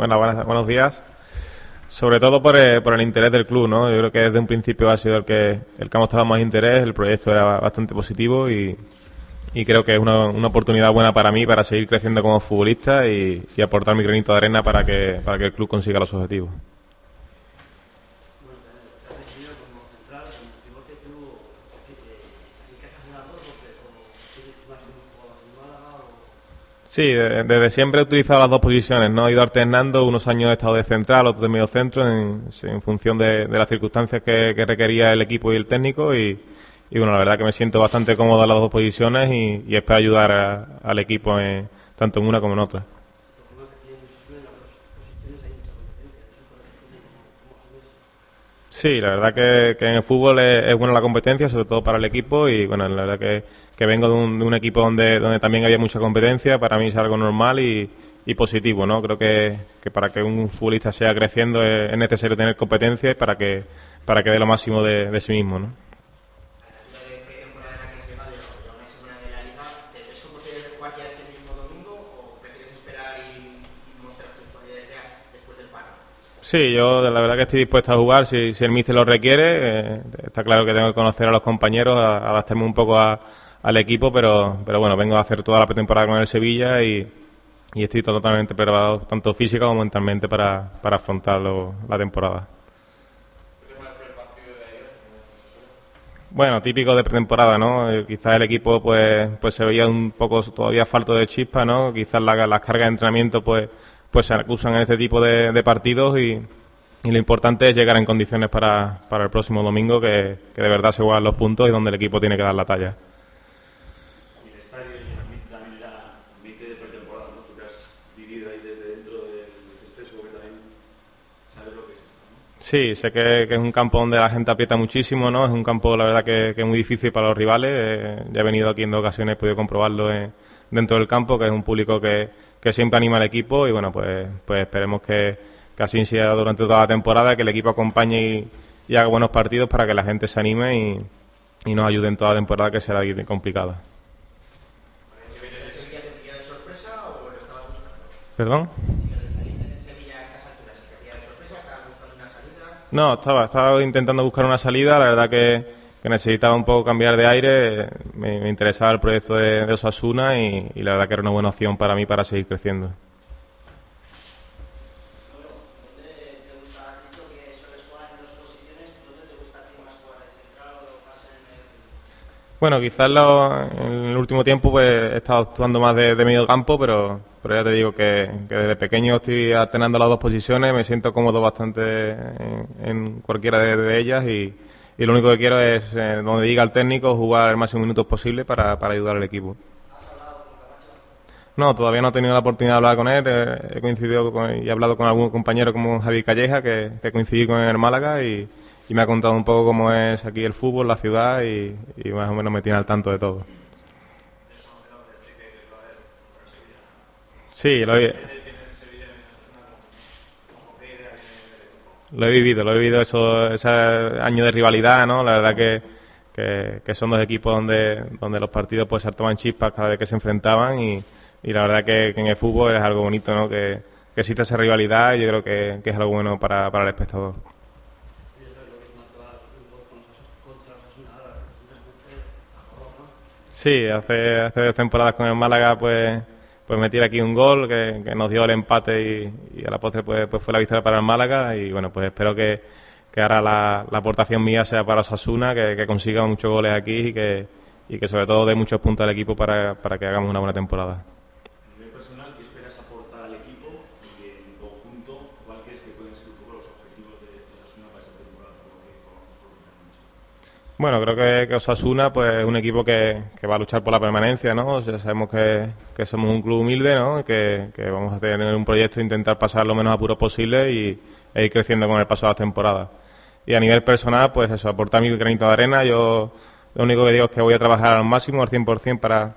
Bueno, buenos días. Sobre todo por, el interés del club, ¿no? Yo creo que desde un principio ha sido el que, el que ha mostrado más interés, el proyecto era bastante positivo y, y creo que es una, una, oportunidad buena para mí para seguir creciendo como futbolista y, y aportar mi granito de arena para que, para que el club consiga los objetivos. Sí, desde siempre he utilizado las dos posiciones, ¿no? He ido alternando, unos años he estado de central, otros de medio centro, en, función de, de, las circunstancias que, que, requería el equipo y el técnico y, bueno, la verdad que me siento bastante cómodo en las dos posiciones y, espero ayudar al equipo tanto en una como en otra. Sí, la verdad que, en el fútbol es, buena la competencia, sobre todo para el equipo y bueno, la verdad que, que vengo de un, de un, equipo donde, donde también había mucha competencia, para mí es algo normal y, y positivo, ¿no? Creo que, que, para que un futbolista siga creciendo es, es, necesario tener competencia para que, para que dé lo máximo de, de sí mismo, ¿no? Sí, yo la verdad que estoy dispuesto a jugar si, el míster lo requiere. Eh, está claro que tengo que conocer a los compañeros, adaptarme un poco al equipo, pero, pero bueno, vengo a hacer toda la pretemporada con el Sevilla y, y estoy totalmente preparado, tanto física como mentalmente, para, para afrontar la temporada. Bueno, típico de pretemporada, ¿no? Eh, quizás el equipo pues, pues se veía un poco todavía falto de chispa, ¿no? Quizás la, las cargas de entrenamiento pues pues se acusan en este tipo de, de partidos y, y, lo importante es llegar en condiciones para, para el próximo domingo que, que, de verdad se juegan los puntos y donde el equipo tiene que dar la talla. Sí, sé que, que, es un campo donde la gente aprieta muchísimo, ¿no? Es un campo, la verdad, que, es muy difícil para los rivales. Eh, ya he venido aquí en dos ocasiones, he podido comprobarlo en, dentro del campo, que es un público que, que siempre anima al equipo y bueno, pues, pues esperemos que, que así sea durante toda la temporada, que el equipo acompañe y, haga buenos partidos para que la gente se anime y, y nos ayude en toda la temporada que será complicada. ¿Perdón? No, estaba, estaba intentando buscar una salida, la verdad que, que necesitaba un poco cambiar de aire, me, interesaba el proyecto de, Osasuna y, la verdad que era una buena opción para mí para seguir creciendo. Bueno, quizás lo, en el último tiempo pues, he estado actuando más de, de medio campo, pero, pero ya te digo que, desde pequeño estoy alternando las dos posiciones, me siento cómodo bastante en, cualquiera de ellas y, y lo único que quiero es, eh, donde diga el técnico, jugar el máximo minutos posible para, para ayudar al equipo. No, todavía no he tenido la oportunidad de hablar con él. Eh, he coincidido con, y he hablado con algún compañero como Javi Calleja, que, que coincidí con en Málaga y, y, me ha contado un poco cómo es aquí el fútbol, la ciudad y, y más o menos me tiene al tanto de todo. Sí, lo he, lo he vivido, lo he vivido eso, ese año de rivalidad, ¿no? La verdad que, que, que son dos equipos donde, donde los partidos pues se toman chispas cada vez que se enfrentaban y, y la verdad que, que, en el fútbol es algo bonito, ¿no? Que, que existe esa rivalidad y yo creo que, que es algo bueno para, para el espectador. Sí, hace, hace dos temporadas con el Málaga pues pues meter aquí un gol que, que nos dio el empate y, y, a la postre pues, pues fue la victoria para el Málaga y bueno pues espero que, que ahora la, la, aportación mía sea para Osasuna, que, que consiga muchos goles aquí y que, y que sobre todo dé muchos puntos al equipo para, para que hagamos una buena temporada. Bueno, creo que, Osasuna pues, es un equipo que, va a luchar por la permanencia, ¿no? O sea, sabemos que, somos un club humilde, ¿no? Que, vamos a tener un proyecto e intentar pasar lo menos apuros posible y e ir creciendo con el paso de las temporadas. Y a nivel personal, pues eso, aportar mi granito de arena. Yo lo único que digo es que voy a trabajar al máximo, al 100%, para,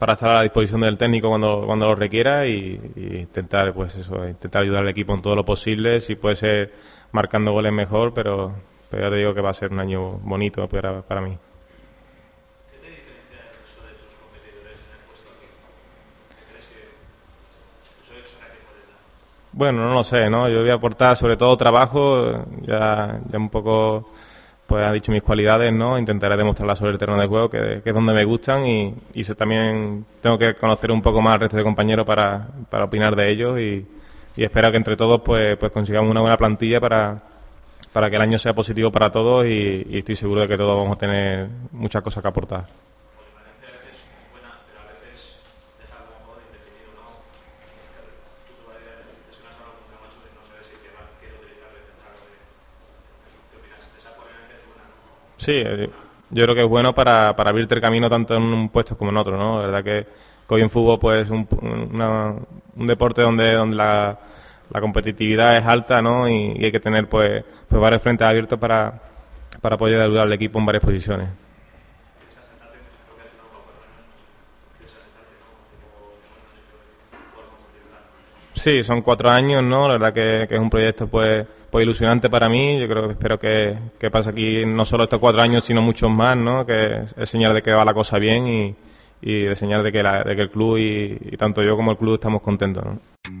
para estar a la disposición del técnico cuando, cuando lo requiera y, y, intentar, pues eso, intentar ayudar al equipo en todo lo posible. Si puede ser marcando goles mejor, pero pero ya te digo que va a ser un año bonito para, para mí. ¿Qué te diferencia resto de tus competidores en el puesto? ¿Crees que que? Bueno, no lo sé, ¿no? Yo voy a aportar sobre todo trabajo, ya, ya un poco pues ha dicho mis cualidades, ¿no? Intentaré demostrarlas sobre el terreno de juego, que, que es donde me gustan y, y también tengo que conocer un poco más al resto de compañeros para, para opinar de ellos y, y espero que entre todos pues, pues consigamos una buena plantilla para, para que el año sea positivo para todos y, y, estoy seguro de que todos vamos a tener muchas cosas que aportar. Sí, yo creo que es bueno para, para abrirte el camino tanto en un puesto como en otro, ¿no? La verdad que, que hoy en fútbol pues un, una, un deporte donde, donde la la competitividad es alta, ¿no? Y, y hay que tener pues, pues varios frentes abiertos para, para poder ayudar al equipo en varias posiciones. Sí, son cuatro años, ¿no? La verdad que, que es un proyecto pues, pues ilusionante para mí. Yo creo que espero que, que pase aquí no solo estos cuatro años, sino muchos más, ¿no? Que es señal de que va la cosa bien y, y de señal de que, la, de que el club y, y, tanto yo como el club estamos contentos. ¿no?